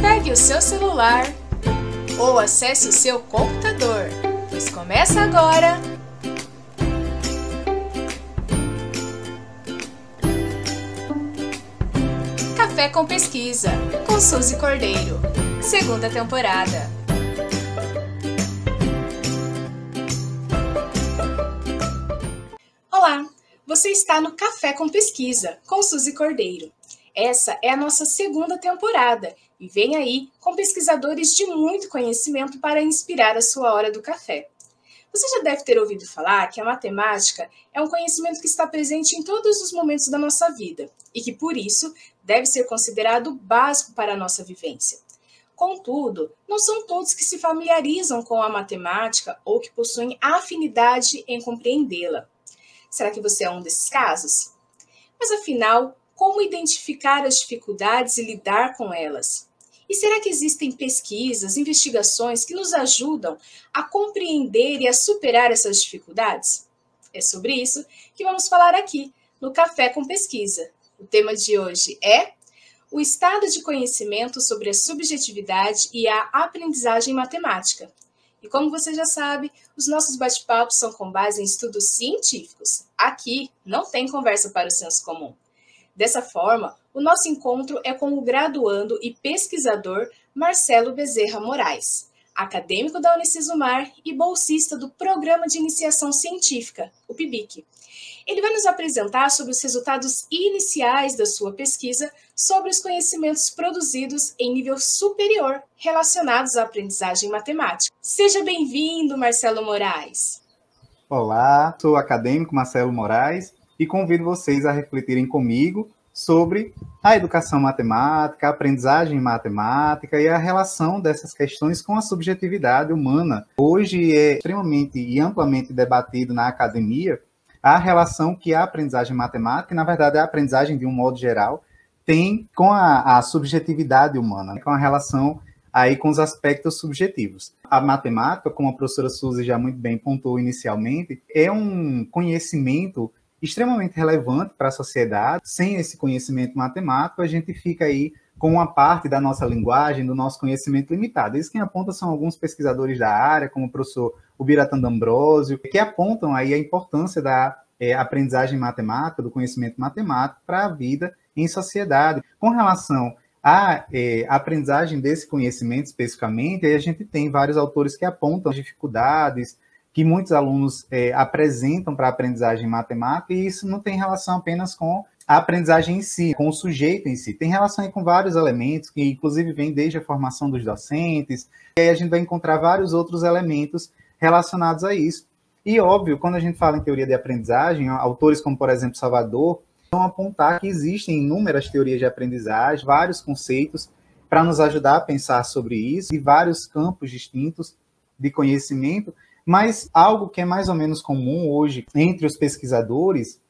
Pegue o seu celular ou acesse o seu computador, pois começa agora. Café com Pesquisa, com Suzy Cordeiro, segunda temporada. Olá, você está no Café com Pesquisa, com Suzy Cordeiro. Essa é a nossa segunda temporada e vem aí com pesquisadores de muito conhecimento para inspirar a sua hora do café. Você já deve ter ouvido falar que a matemática é um conhecimento que está presente em todos os momentos da nossa vida e que, por isso, deve ser considerado básico para a nossa vivência. Contudo, não são todos que se familiarizam com a matemática ou que possuem afinidade em compreendê-la. Será que você é um desses casos? Mas afinal, como identificar as dificuldades e lidar com elas? E será que existem pesquisas, investigações que nos ajudam a compreender e a superar essas dificuldades? É sobre isso que vamos falar aqui no Café com Pesquisa. O tema de hoje é o estado de conhecimento sobre a subjetividade e a aprendizagem matemática. E como você já sabe, os nossos bate-papos são com base em estudos científicos. Aqui não tem conversa para o senso comum. Dessa forma, o nosso encontro é com o graduando e pesquisador Marcelo Bezerra Moraes, acadêmico da Unicesumar e bolsista do Programa de Iniciação Científica, o PIBIC. Ele vai nos apresentar sobre os resultados iniciais da sua pesquisa sobre os conhecimentos produzidos em nível superior relacionados à aprendizagem matemática. Seja bem-vindo, Marcelo Moraes. Olá, sou o acadêmico Marcelo Moraes e convido vocês a refletirem comigo sobre a educação matemática, a aprendizagem matemática e a relação dessas questões com a subjetividade humana. Hoje é extremamente e amplamente debatido na academia a relação que a aprendizagem matemática, na verdade a aprendizagem de um modo geral, tem com a, a subjetividade humana, com a relação aí com os aspectos subjetivos. A matemática, como a professora Suzy já muito bem pontuou inicialmente, é um conhecimento extremamente relevante para a sociedade. Sem esse conhecimento matemático, a gente fica aí com uma parte da nossa linguagem, do nosso conhecimento limitado. Isso quem aponta são alguns pesquisadores da área, como o professor Ubiratan D'Ambrosio, que apontam aí a importância da é, aprendizagem matemática, do conhecimento matemático para a vida em sociedade. Com relação à é, aprendizagem desse conhecimento especificamente, a gente tem vários autores que apontam dificuldades, que muitos alunos é, apresentam para a aprendizagem matemática, e isso não tem relação apenas com a aprendizagem em si, com o sujeito em si. Tem relação com vários elementos, que inclusive vem desde a formação dos docentes, e aí a gente vai encontrar vários outros elementos relacionados a isso. E óbvio, quando a gente fala em teoria de aprendizagem, autores como, por exemplo, Salvador, vão apontar que existem inúmeras teorias de aprendizagem, vários conceitos para nos ajudar a pensar sobre isso, e vários campos distintos de conhecimento mas algo que é mais ou menos comum hoje entre os pesquisadores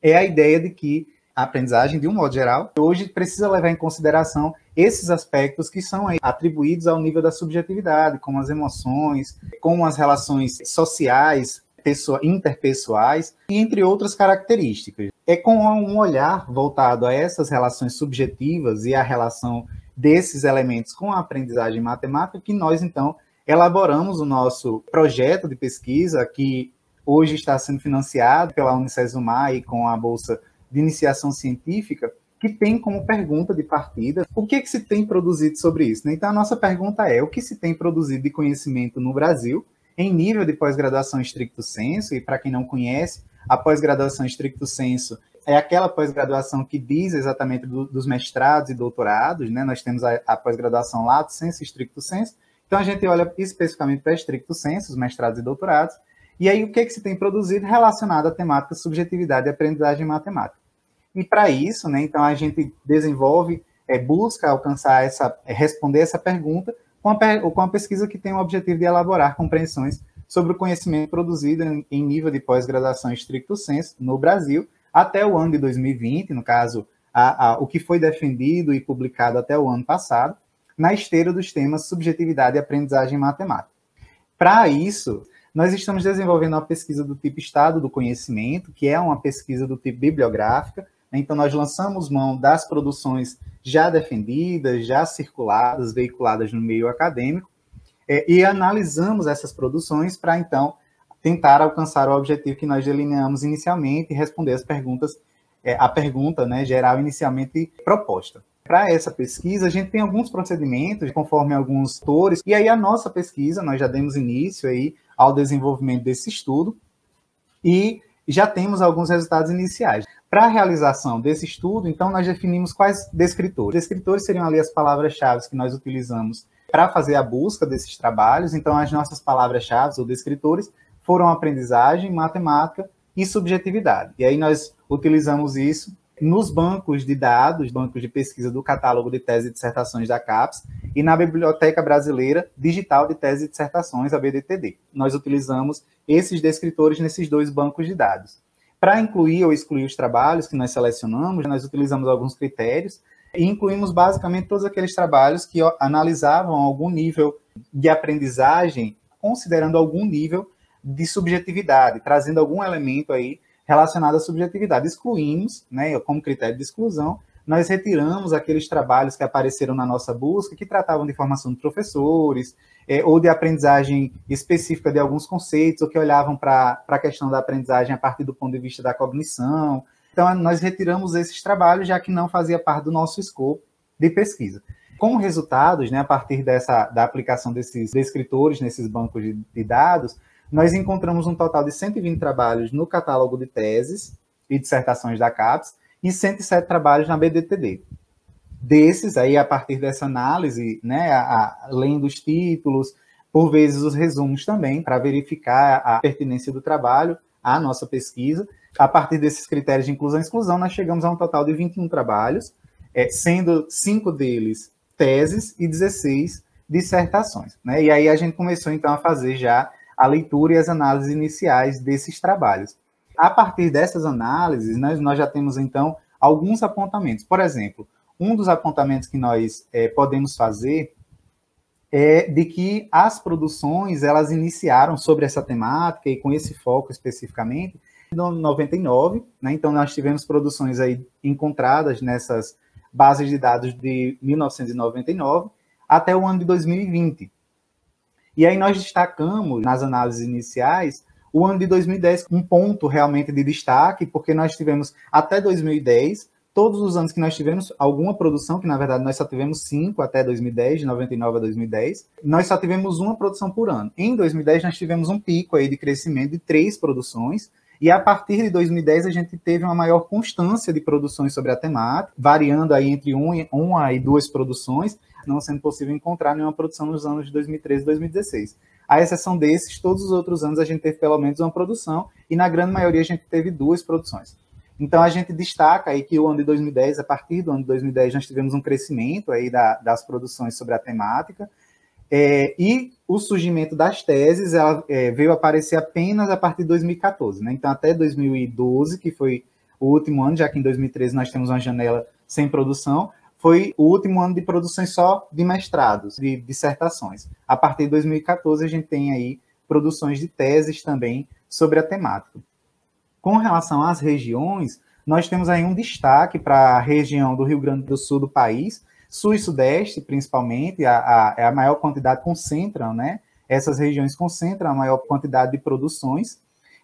é a ideia de que a aprendizagem, de um modo geral, hoje precisa levar em consideração esses aspectos que são atribuídos ao nível da subjetividade, como as emoções, como as relações sociais, interpessoais, entre outras características. É com um olhar voltado a essas relações subjetivas e a relação desses elementos com a aprendizagem matemática que nós, então, elaboramos o nosso projeto de pesquisa, que hoje está sendo financiado pela Unicesumar e com a Bolsa de Iniciação Científica, que tem como pergunta de partida o que, é que se tem produzido sobre isso. Né? Então, a nossa pergunta é: o que se tem produzido de conhecimento no Brasil, em nível de pós-graduação estricto senso? E para quem não conhece, a pós-graduação estricto senso é aquela pós-graduação que diz exatamente do, dos mestrados e doutorados, né? Nós temos a, a pós-graduação lato senso estricto senso, então a gente olha especificamente para estricto senso, os mestrados e doutorados, e aí o que, é que se tem produzido relacionado à temática subjetividade e aprendizagem matemática. E para isso, né, então a gente desenvolve, é, busca alcançar essa, é, responder essa pergunta com a, com a pesquisa que tem o objetivo de elaborar compreensões sobre o conhecimento produzido em, em nível de pós-graduação estricto senso no Brasil até o ano de 2020, no caso, a, a, o que foi defendido e publicado até o ano passado, na esteira dos temas subjetividade e aprendizagem matemática. Para isso, nós estamos desenvolvendo uma pesquisa do tipo Estado do Conhecimento, que é uma pesquisa do tipo bibliográfica. Então, nós lançamos mão das produções já defendidas, já circuladas, veiculadas no meio acadêmico, é, e analisamos essas produções para, então, tentar alcançar o objetivo que nós delineamos inicialmente e responder as perguntas, é, a pergunta né, geral inicialmente proposta. Para essa pesquisa, a gente tem alguns procedimentos, conforme alguns autores, e aí a nossa pesquisa, nós já demos início aí ao desenvolvimento desse estudo, e já temos alguns resultados iniciais. Para a realização desse estudo, então, nós definimos quais descritores. Descritores seriam ali as palavras-chave que nós utilizamos para fazer a busca desses trabalhos. Então, as nossas palavras-chave ou descritores foram aprendizagem, matemática e subjetividade. E aí nós utilizamos isso nos bancos de dados, bancos de pesquisa do catálogo de tese e dissertações da CAPES e na Biblioteca Brasileira Digital de Tese e Dissertações, a BDTD. Nós utilizamos esses descritores nesses dois bancos de dados. Para incluir ou excluir os trabalhos que nós selecionamos, nós utilizamos alguns critérios e incluímos basicamente todos aqueles trabalhos que analisavam algum nível de aprendizagem, considerando algum nível de subjetividade, trazendo algum elemento aí relacionado à subjetividade. Excluímos, né, como critério de exclusão, nós retiramos aqueles trabalhos que apareceram na nossa busca, que tratavam de formação de professores, é, ou de aprendizagem específica de alguns conceitos, ou que olhavam para a questão da aprendizagem a partir do ponto de vista da cognição. Então, nós retiramos esses trabalhos, já que não fazia parte do nosso escopo de pesquisa. Com resultados, né, a partir dessa, da aplicação desses descritores nesses bancos de, de dados, nós encontramos um total de 120 trabalhos no catálogo de teses e dissertações da CAPES e 107 trabalhos na BDTD. Desses, aí, a partir dessa análise, né, a, a, além dos títulos, por vezes os resumos também, para verificar a pertinência do trabalho à nossa pesquisa. A partir desses critérios de inclusão e exclusão, nós chegamos a um total de 21 trabalhos, é, sendo cinco deles teses e 16 dissertações. Né? E aí a gente começou, então, a fazer já a leitura e as análises iniciais desses trabalhos. A partir dessas análises, nós, nós já temos, então, alguns apontamentos. Por exemplo, um dos apontamentos que nós é, podemos fazer é de que as produções elas iniciaram sobre essa temática e com esse foco especificamente no 99, né? Então nós tivemos produções aí encontradas nessas bases de dados de 1999 até o ano de 2020. E aí nós destacamos nas análises iniciais o ano de 2010 um ponto realmente de destaque, porque nós tivemos até 2010 todos os anos que nós tivemos alguma produção, que na verdade nós só tivemos cinco até 2010, de 99 a 2010, nós só tivemos uma produção por ano. Em 2010 nós tivemos um pico aí de crescimento de três produções, e a partir de 2010 a gente teve uma maior constância de produções sobre a temática, variando aí entre uma e duas produções, não sendo possível encontrar nenhuma produção nos anos de 2013 e 2016. À exceção desses, todos os outros anos a gente teve pelo menos uma produção, e na grande maioria a gente teve duas produções. Então a gente destaca aí que o ano de 2010, a partir do ano de 2010, nós tivemos um crescimento aí da, das produções sobre a temática, é, e o surgimento das teses ela, é, veio aparecer apenas a partir de 2014, né? Então até 2012, que foi o último ano, já que em 2013 nós temos uma janela sem produção, foi o último ano de produções só de mestrados, de dissertações. A partir de 2014, a gente tem aí produções de teses também sobre a temática. Com relação às regiões, nós temos aí um destaque para a região do Rio Grande do Sul do país, sul e sudeste, principalmente, a, a, é a maior quantidade concentram, né? Essas regiões concentram a maior quantidade de produções,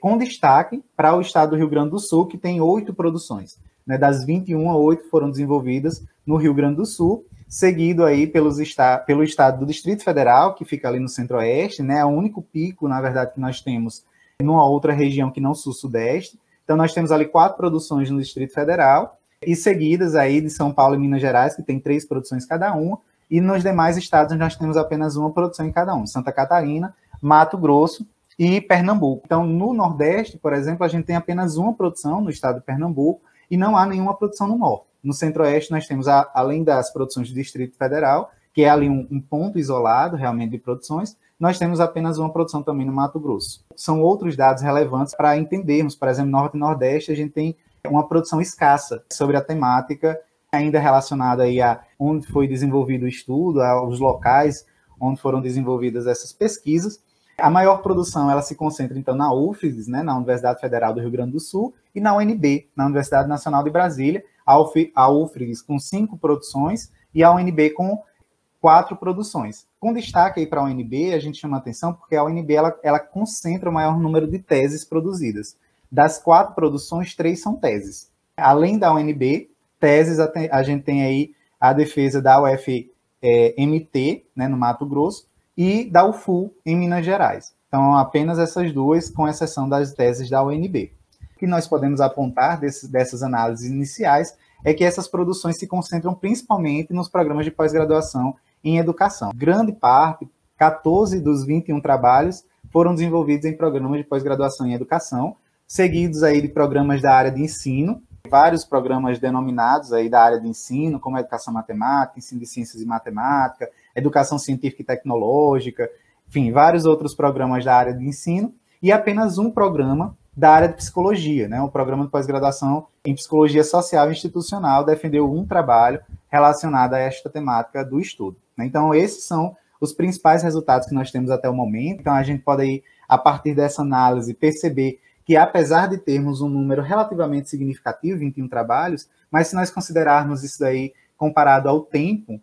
com destaque para o estado do Rio Grande do Sul, que tem oito produções. Né? Das 21, oito foram desenvolvidas no Rio Grande do Sul, seguido aí pelos esta pelo estado do Distrito Federal, que fica ali no centro-oeste, né? É o único pico, na verdade, que nós temos numa outra região que não sul-sudeste. Então, nós temos ali quatro produções no Distrito Federal, e seguidas aí de São Paulo e Minas Gerais, que tem três produções cada uma, e nos demais estados nós temos apenas uma produção em cada um, Santa Catarina, Mato Grosso e Pernambuco. Então, no Nordeste, por exemplo, a gente tem apenas uma produção no estado de Pernambuco, e não há nenhuma produção no Norte. No Centro-Oeste, nós temos, a, além das produções do Distrito Federal, que é ali um, um, ponto isolado realmente de produções, nós temos apenas uma produção também no Mato Grosso. São outros dados relevantes para entendermos, por exemplo, Norte e Nordeste, a gente tem uma produção escassa sobre a temática, ainda relacionada aí a onde foi desenvolvido o estudo, aos locais onde foram desenvolvidas essas pesquisas, a maior produção ela se concentra então na UFES, né, na Universidade Federal do Rio Grande do Sul, e na UNB, na Universidade Nacional de Brasília, a UFRGS com cinco produções e a UNB com quatro produções. Com destaque aí para a UNB, a gente chama atenção porque a UNB ela, ela concentra o maior número de teses produzidas. Das quatro produções, três são teses. Além da UNB, teses, a gente tem aí a defesa da UFMT, é, né, no Mato Grosso, e da UFU, em Minas Gerais. Então, apenas essas duas, com exceção das teses da UNB. O que nós podemos apontar desse, dessas análises iniciais é que essas produções se concentram principalmente nos programas de pós-graduação em educação. Grande parte, 14 dos 21 trabalhos, foram desenvolvidos em programas de pós-graduação em educação, seguidos aí de programas da área de ensino, vários programas denominados aí da área de ensino, como educação matemática, ensino de ciências e matemática, educação científica e tecnológica, enfim, vários outros programas da área de ensino, e apenas um programa da área de psicologia, né? O programa de pós-graduação em psicologia social e institucional defendeu um trabalho relacionado a esta temática do estudo. Né? Então, esses são os principais resultados que nós temos até o momento. Então, a gente pode aí, a partir dessa análise, perceber que apesar de termos um número relativamente significativo, 21 trabalhos, mas se nós considerarmos isso daí comparado ao tempo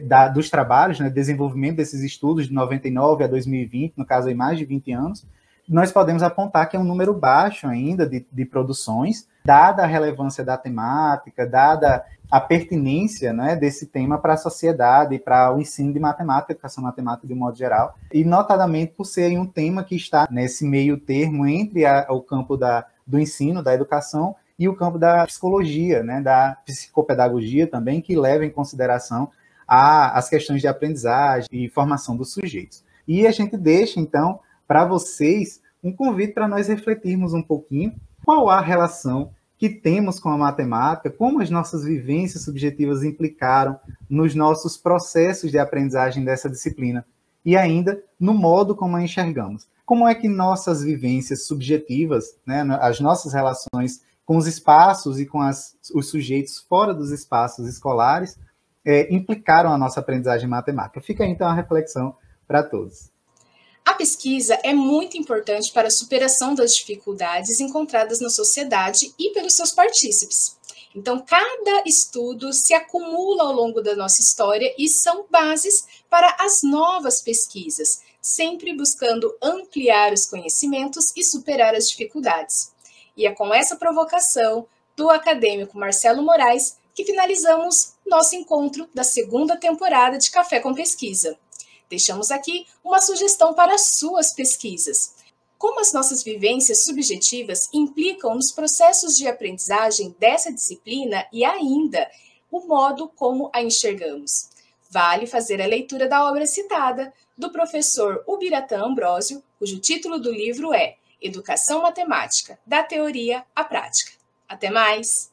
da, dos trabalhos, né, desenvolvimento desses estudos de 99 a 2020, no caso aí mais de 20 anos, nós podemos apontar que é um número baixo ainda de, de produções, dada a relevância da temática, dada a pertinência né, desse tema para a sociedade, para o ensino de matemática, educação matemática de um modo geral, e notadamente por ser um tema que está nesse meio termo entre a, o campo da, do ensino, da educação, e o campo da psicologia, né, da psicopedagogia também, que leva em consideração a, as questões de aprendizagem e formação dos sujeitos. E a gente deixa, então, para vocês um convite para nós refletirmos um pouquinho qual a relação que temos com a matemática, como as nossas vivências subjetivas implicaram nos nossos processos de aprendizagem dessa disciplina e ainda no modo como a enxergamos. Como é que nossas vivências subjetivas, né, as nossas relações com os espaços e com as, os sujeitos fora dos espaços escolares é, implicaram a nossa aprendizagem matemática? Fica então a reflexão para todos. A pesquisa é muito importante para a superação das dificuldades encontradas na sociedade e pelos seus partícipes. Então, cada estudo se acumula ao longo da nossa história e são bases para as novas pesquisas, sempre buscando ampliar os conhecimentos e superar as dificuldades. E é com essa provocação do acadêmico Marcelo Moraes que finalizamos nosso encontro da segunda temporada de Café com Pesquisa. Deixamos aqui uma sugestão para suas pesquisas. Como as nossas vivências subjetivas implicam nos processos de aprendizagem dessa disciplina e ainda o modo como a enxergamos. Vale fazer a leitura da obra citada, do professor Ubiratã Ambrósio, cujo título do livro é Educação Matemática, da Teoria à Prática. Até mais!